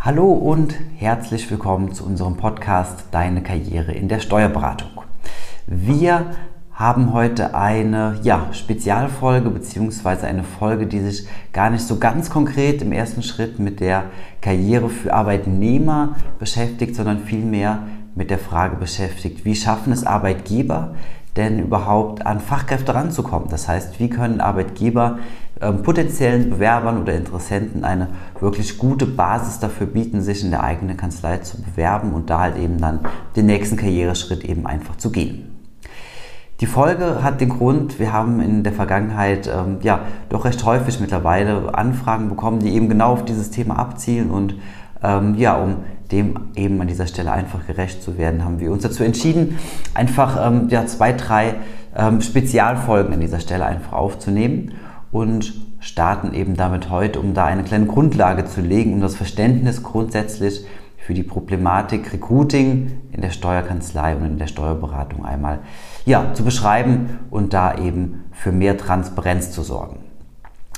Hallo und herzlich willkommen zu unserem Podcast Deine Karriere in der Steuerberatung. Wir haben heute eine ja, Spezialfolge bzw. eine Folge, die sich gar nicht so ganz konkret im ersten Schritt mit der Karriere für Arbeitnehmer beschäftigt, sondern vielmehr mit der Frage beschäftigt, wie schaffen es Arbeitgeber denn überhaupt an Fachkräfte ranzukommen? Das heißt, wie können Arbeitgeber ähm, potenziellen Bewerbern oder Interessenten eine wirklich gute Basis dafür bieten, sich in der eigenen Kanzlei zu bewerben und da halt eben dann den nächsten Karriereschritt eben einfach zu gehen. Die Folge hat den Grund, wir haben in der Vergangenheit ähm, ja doch recht häufig mittlerweile Anfragen bekommen, die eben genau auf dieses Thema abzielen und ähm, ja, um dem eben an dieser Stelle einfach gerecht zu werden, haben wir uns dazu entschieden, einfach ähm, ja, zwei, drei ähm, Spezialfolgen an dieser Stelle einfach aufzunehmen und starten eben damit heute, um da eine kleine Grundlage zu legen, um das Verständnis grundsätzlich für die Problematik Recruiting in der Steuerkanzlei und in der Steuerberatung einmal ja, zu beschreiben und da eben für mehr Transparenz zu sorgen.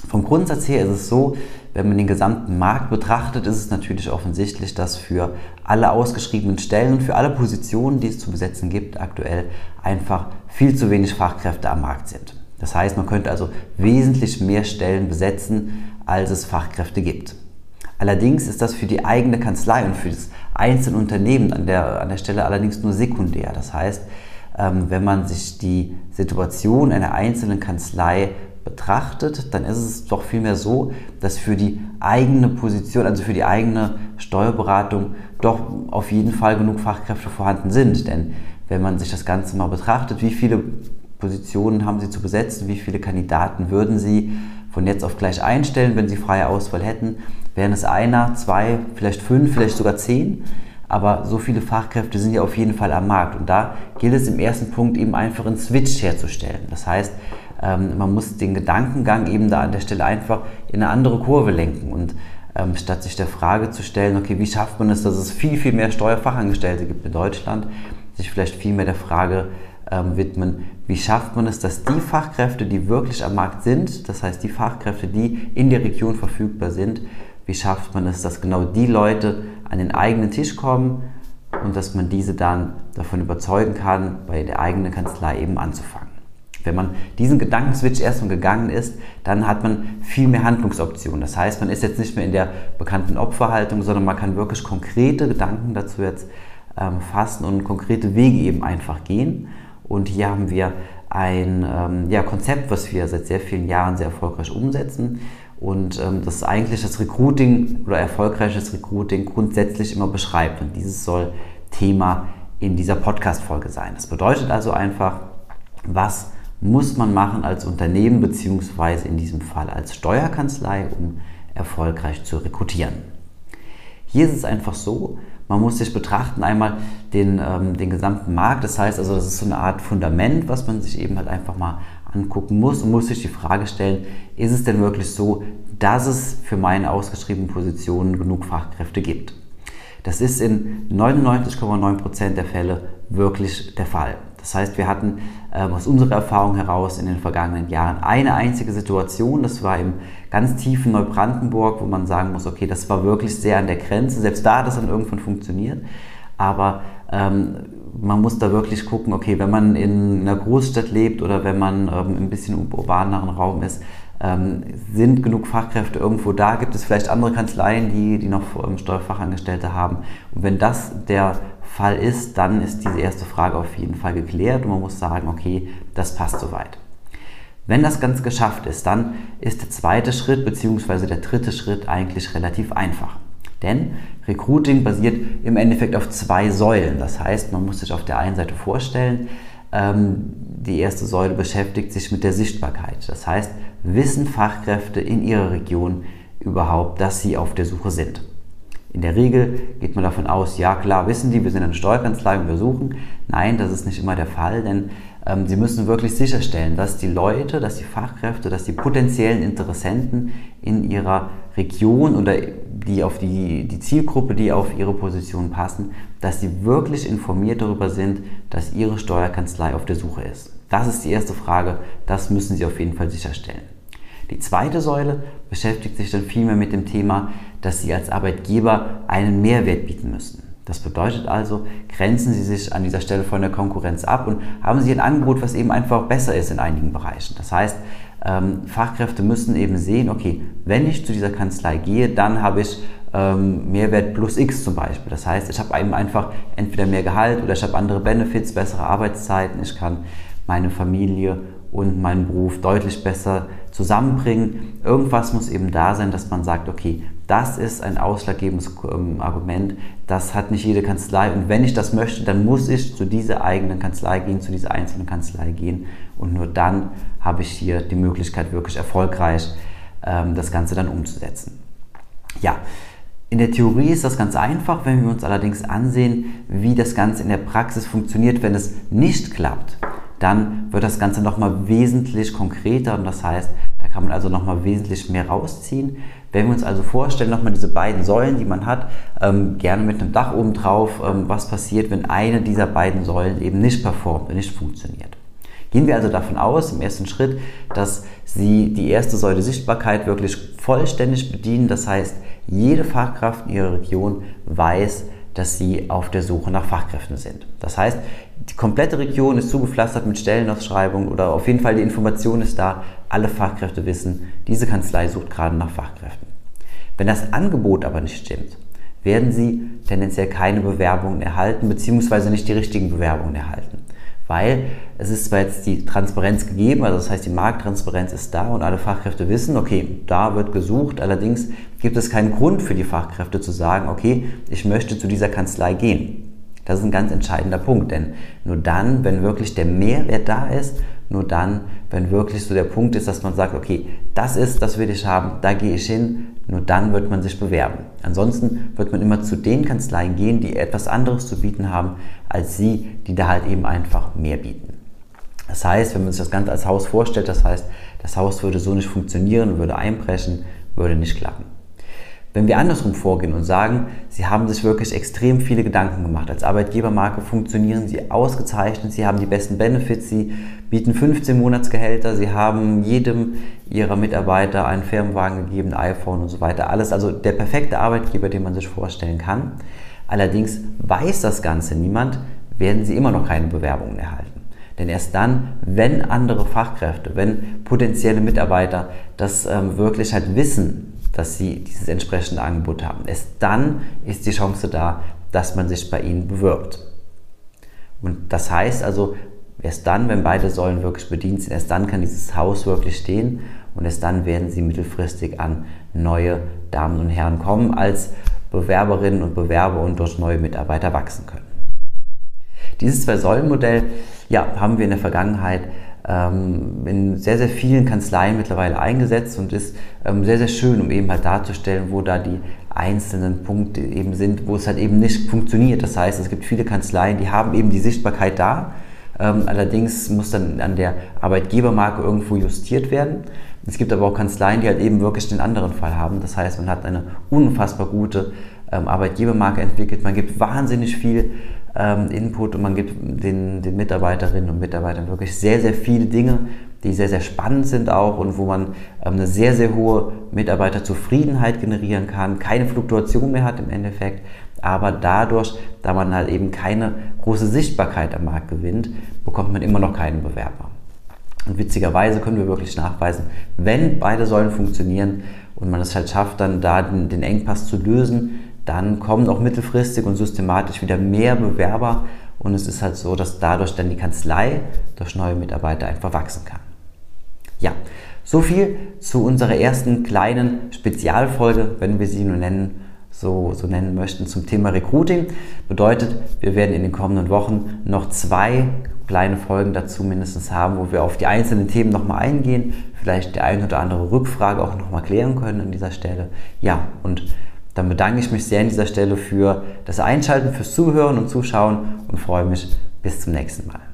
Vom Grundsatz her ist es so, wenn man den gesamten Markt betrachtet, ist es natürlich offensichtlich, dass für alle ausgeschriebenen Stellen und für alle Positionen, die es zu besetzen gibt, aktuell einfach viel zu wenig Fachkräfte am Markt sind. Das heißt, man könnte also wesentlich mehr Stellen besetzen, als es Fachkräfte gibt. Allerdings ist das für die eigene Kanzlei und für das einzelne Unternehmen an der, an der Stelle allerdings nur sekundär. Das heißt, ähm, wenn man sich die Situation einer einzelnen Kanzlei betrachtet, dann ist es doch vielmehr so, dass für die eigene Position, also für die eigene Steuerberatung, doch auf jeden Fall genug Fachkräfte vorhanden sind. Denn wenn man sich das Ganze mal betrachtet, wie viele Positionen haben Sie zu besetzen, wie viele Kandidaten würden Sie von jetzt auf gleich einstellen, wenn Sie freie Auswahl hätten, wären es einer, zwei, vielleicht fünf, vielleicht sogar zehn. Aber so viele Fachkräfte sind ja auf jeden Fall am Markt. Und da gilt es im ersten Punkt eben einfach einen Switch herzustellen. Das heißt, ähm, man muss den Gedankengang eben da an der Stelle einfach in eine andere Kurve lenken und ähm, statt sich der Frage zu stellen, okay, wie schafft man es, dass es viel, viel mehr Steuerfachangestellte gibt in Deutschland, sich vielleicht viel mehr der Frage ähm, widmen, wie schafft man es, dass die Fachkräfte, die wirklich am Markt sind, das heißt die Fachkräfte, die in der Region verfügbar sind, wie schafft man es, dass genau die Leute an den eigenen Tisch kommen und dass man diese dann davon überzeugen kann, bei der eigenen Kanzlei eben anzufangen. Wenn man diesen Gedankenswitch erstmal gegangen ist, dann hat man viel mehr Handlungsoptionen. Das heißt, man ist jetzt nicht mehr in der bekannten Opferhaltung, sondern man kann wirklich konkrete Gedanken dazu jetzt ähm, fassen und konkrete Wege eben einfach gehen. Und hier haben wir ein ähm, ja, Konzept, was wir seit sehr vielen Jahren sehr erfolgreich umsetzen und ähm, das eigentlich das Recruiting oder erfolgreiches Recruiting grundsätzlich immer beschreibt. Und dieses soll Thema in dieser Podcast-Folge sein. Das bedeutet also einfach, was muss man machen als Unternehmen beziehungsweise in diesem Fall als Steuerkanzlei, um erfolgreich zu rekrutieren. Hier ist es einfach so, man muss sich betrachten einmal den, ähm, den gesamten Markt. Das heißt also, das ist so eine Art Fundament, was man sich eben halt einfach mal angucken muss und muss sich die Frage stellen, ist es denn wirklich so, dass es für meine ausgeschriebenen Positionen genug Fachkräfte gibt? Das ist in 99,9% der Fälle wirklich der Fall. Das heißt, wir hatten ähm, aus unserer Erfahrung heraus in den vergangenen Jahren eine einzige Situation, das war im ganz tiefen Neubrandenburg, wo man sagen muss, okay, das war wirklich sehr an der Grenze. Selbst da hat es dann irgendwann funktioniert. Aber ähm, man muss da wirklich gucken, okay, wenn man in einer Großstadt lebt oder wenn man ähm, ein bisschen im urbaneren Raum ist, ähm, sind genug Fachkräfte irgendwo da? Gibt es vielleicht andere Kanzleien, die, die noch ähm, Steuerfachangestellte haben? Und wenn das der Fall ist, dann ist diese erste Frage auf jeden Fall geklärt und man muss sagen, okay, das passt soweit. Wenn das Ganze geschafft ist, dann ist der zweite Schritt bzw. der dritte Schritt eigentlich relativ einfach. Denn Recruiting basiert im Endeffekt auf zwei Säulen. Das heißt, man muss sich auf der einen Seite vorstellen, ähm, die erste Säule beschäftigt sich mit der Sichtbarkeit. Das heißt, wissen Fachkräfte in ihrer Region überhaupt, dass sie auf der Suche sind? In der Regel geht man davon aus, ja klar, wissen die, wir sind eine Steuerkanzlei und wir suchen. Nein, das ist nicht immer der Fall, denn ähm, sie müssen wirklich sicherstellen, dass die Leute, dass die Fachkräfte, dass die potenziellen Interessenten in ihrer Region oder die auf die, die Zielgruppe, die auf ihre Position passen, dass sie wirklich informiert darüber sind, dass ihre Steuerkanzlei auf der Suche ist. Das ist die erste Frage, das müssen sie auf jeden Fall sicherstellen. Die zweite Säule beschäftigt sich dann vielmehr mit dem Thema dass Sie als Arbeitgeber einen Mehrwert bieten müssen. Das bedeutet also, grenzen Sie sich an dieser Stelle von der Konkurrenz ab und haben Sie ein Angebot, was eben einfach besser ist in einigen Bereichen. Das heißt, ähm, Fachkräfte müssen eben sehen, okay, wenn ich zu dieser Kanzlei gehe, dann habe ich ähm, Mehrwert plus X zum Beispiel. Das heißt, ich habe eben einfach entweder mehr Gehalt oder ich habe andere Benefits, bessere Arbeitszeiten, ich kann meine Familie und meinen Beruf deutlich besser zusammenbringen. Irgendwas muss eben da sein, dass man sagt, okay, das ist ein ausschlaggebendes ähm, Argument, das hat nicht jede Kanzlei und wenn ich das möchte, dann muss ich zu dieser eigenen Kanzlei gehen, zu dieser einzelnen Kanzlei gehen und nur dann habe ich hier die Möglichkeit, wirklich erfolgreich ähm, das Ganze dann umzusetzen. Ja, in der Theorie ist das ganz einfach, wenn wir uns allerdings ansehen, wie das Ganze in der Praxis funktioniert, wenn es nicht klappt, dann wird das Ganze nochmal wesentlich konkreter und das heißt, da kann man also nochmal wesentlich mehr rausziehen. Wenn wir uns also vorstellen, nochmal diese beiden Säulen, die man hat, ähm, gerne mit einem Dach oben drauf, ähm, was passiert, wenn eine dieser beiden Säulen eben nicht performt und nicht funktioniert. Gehen wir also davon aus, im ersten Schritt, dass Sie die erste Säule Sichtbarkeit wirklich vollständig bedienen. Das heißt, jede Fachkraft in Ihrer Region weiß, dass Sie auf der Suche nach Fachkräften sind. Das heißt, die komplette Region ist zugepflastert mit Stellenausschreibungen oder auf jeden Fall die Information ist da. Alle Fachkräfte wissen, diese Kanzlei sucht gerade nach Fachkräften. Wenn das Angebot aber nicht stimmt, werden Sie tendenziell keine Bewerbungen erhalten, beziehungsweise nicht die richtigen Bewerbungen erhalten weil es ist zwar jetzt die Transparenz gegeben, also das heißt die Markttransparenz ist da und alle Fachkräfte wissen, okay, da wird gesucht, allerdings gibt es keinen Grund für die Fachkräfte zu sagen, okay, ich möchte zu dieser Kanzlei gehen. Das ist ein ganz entscheidender Punkt, denn nur dann, wenn wirklich der Mehrwert da ist, nur dann, wenn wirklich so der Punkt ist, dass man sagt, okay, das ist, das will ich haben, da gehe ich hin, nur dann wird man sich bewerben. Ansonsten wird man immer zu den Kanzleien gehen, die etwas anderes zu bieten haben, als sie, die da halt eben einfach mehr bieten. Das heißt, wenn man sich das Ganze als Haus vorstellt, das heißt, das Haus würde so nicht funktionieren, würde einbrechen, würde nicht klappen. Wenn wir andersrum vorgehen und sagen, Sie haben sich wirklich extrem viele Gedanken gemacht. Als Arbeitgebermarke funktionieren Sie ausgezeichnet, Sie haben die besten Benefits, Sie bieten 15 Monatsgehälter, Sie haben jedem Ihrer Mitarbeiter einen Firmenwagen gegeben, ein iPhone und so weiter. Alles also der perfekte Arbeitgeber, den man sich vorstellen kann. Allerdings weiß das Ganze niemand, werden Sie immer noch keine Bewerbungen erhalten. Denn erst dann, wenn andere Fachkräfte, wenn potenzielle Mitarbeiter das ähm, wirklich halt wissen, dass sie dieses entsprechende Angebot haben. Erst dann ist die Chance da, dass man sich bei ihnen bewirbt. Und das heißt also, erst dann, wenn beide Säulen wirklich bedient sind, erst dann kann dieses Haus wirklich stehen und erst dann werden sie mittelfristig an neue Damen und Herren kommen als Bewerberinnen und Bewerber und durch neue Mitarbeiter wachsen können. Dieses Zwei-Säulen-Modell ja, haben wir in der Vergangenheit ähm, in sehr, sehr vielen Kanzleien mittlerweile eingesetzt und ist ähm, sehr, sehr schön, um eben halt darzustellen, wo da die einzelnen Punkte eben sind, wo es halt eben nicht funktioniert. Das heißt, es gibt viele Kanzleien, die haben eben die Sichtbarkeit da, ähm, allerdings muss dann an der Arbeitgebermarke irgendwo justiert werden. Es gibt aber auch Kanzleien, die halt eben wirklich den anderen Fall haben. Das heißt, man hat eine unfassbar gute Arbeitgebermarke entwickelt, man gibt wahnsinnig viel ähm, Input und man gibt den, den Mitarbeiterinnen und Mitarbeitern wirklich sehr, sehr viele Dinge, die sehr, sehr spannend sind auch und wo man ähm, eine sehr, sehr hohe Mitarbeiterzufriedenheit generieren kann, keine Fluktuation mehr hat im Endeffekt, aber dadurch, da man halt eben keine große Sichtbarkeit am Markt gewinnt, bekommt man immer noch keinen Bewerber. Und witzigerweise können wir wirklich nachweisen, wenn beide Säulen funktionieren und man es halt schafft, dann da den, den Engpass zu lösen, dann kommen auch mittelfristig und systematisch wieder mehr Bewerber und es ist halt so, dass dadurch dann die Kanzlei durch neue Mitarbeiter einfach wachsen kann. Ja, so viel zu unserer ersten kleinen Spezialfolge, wenn wir sie nur nennen, so, so nennen möchten, zum Thema Recruiting. Bedeutet, wir werden in den kommenden Wochen noch zwei kleine Folgen dazu mindestens haben, wo wir auf die einzelnen Themen nochmal eingehen, vielleicht die eine oder andere Rückfrage auch nochmal klären können an dieser Stelle. Ja, und dann bedanke ich mich sehr an dieser Stelle für das Einschalten, fürs Zuhören und Zuschauen und freue mich bis zum nächsten Mal.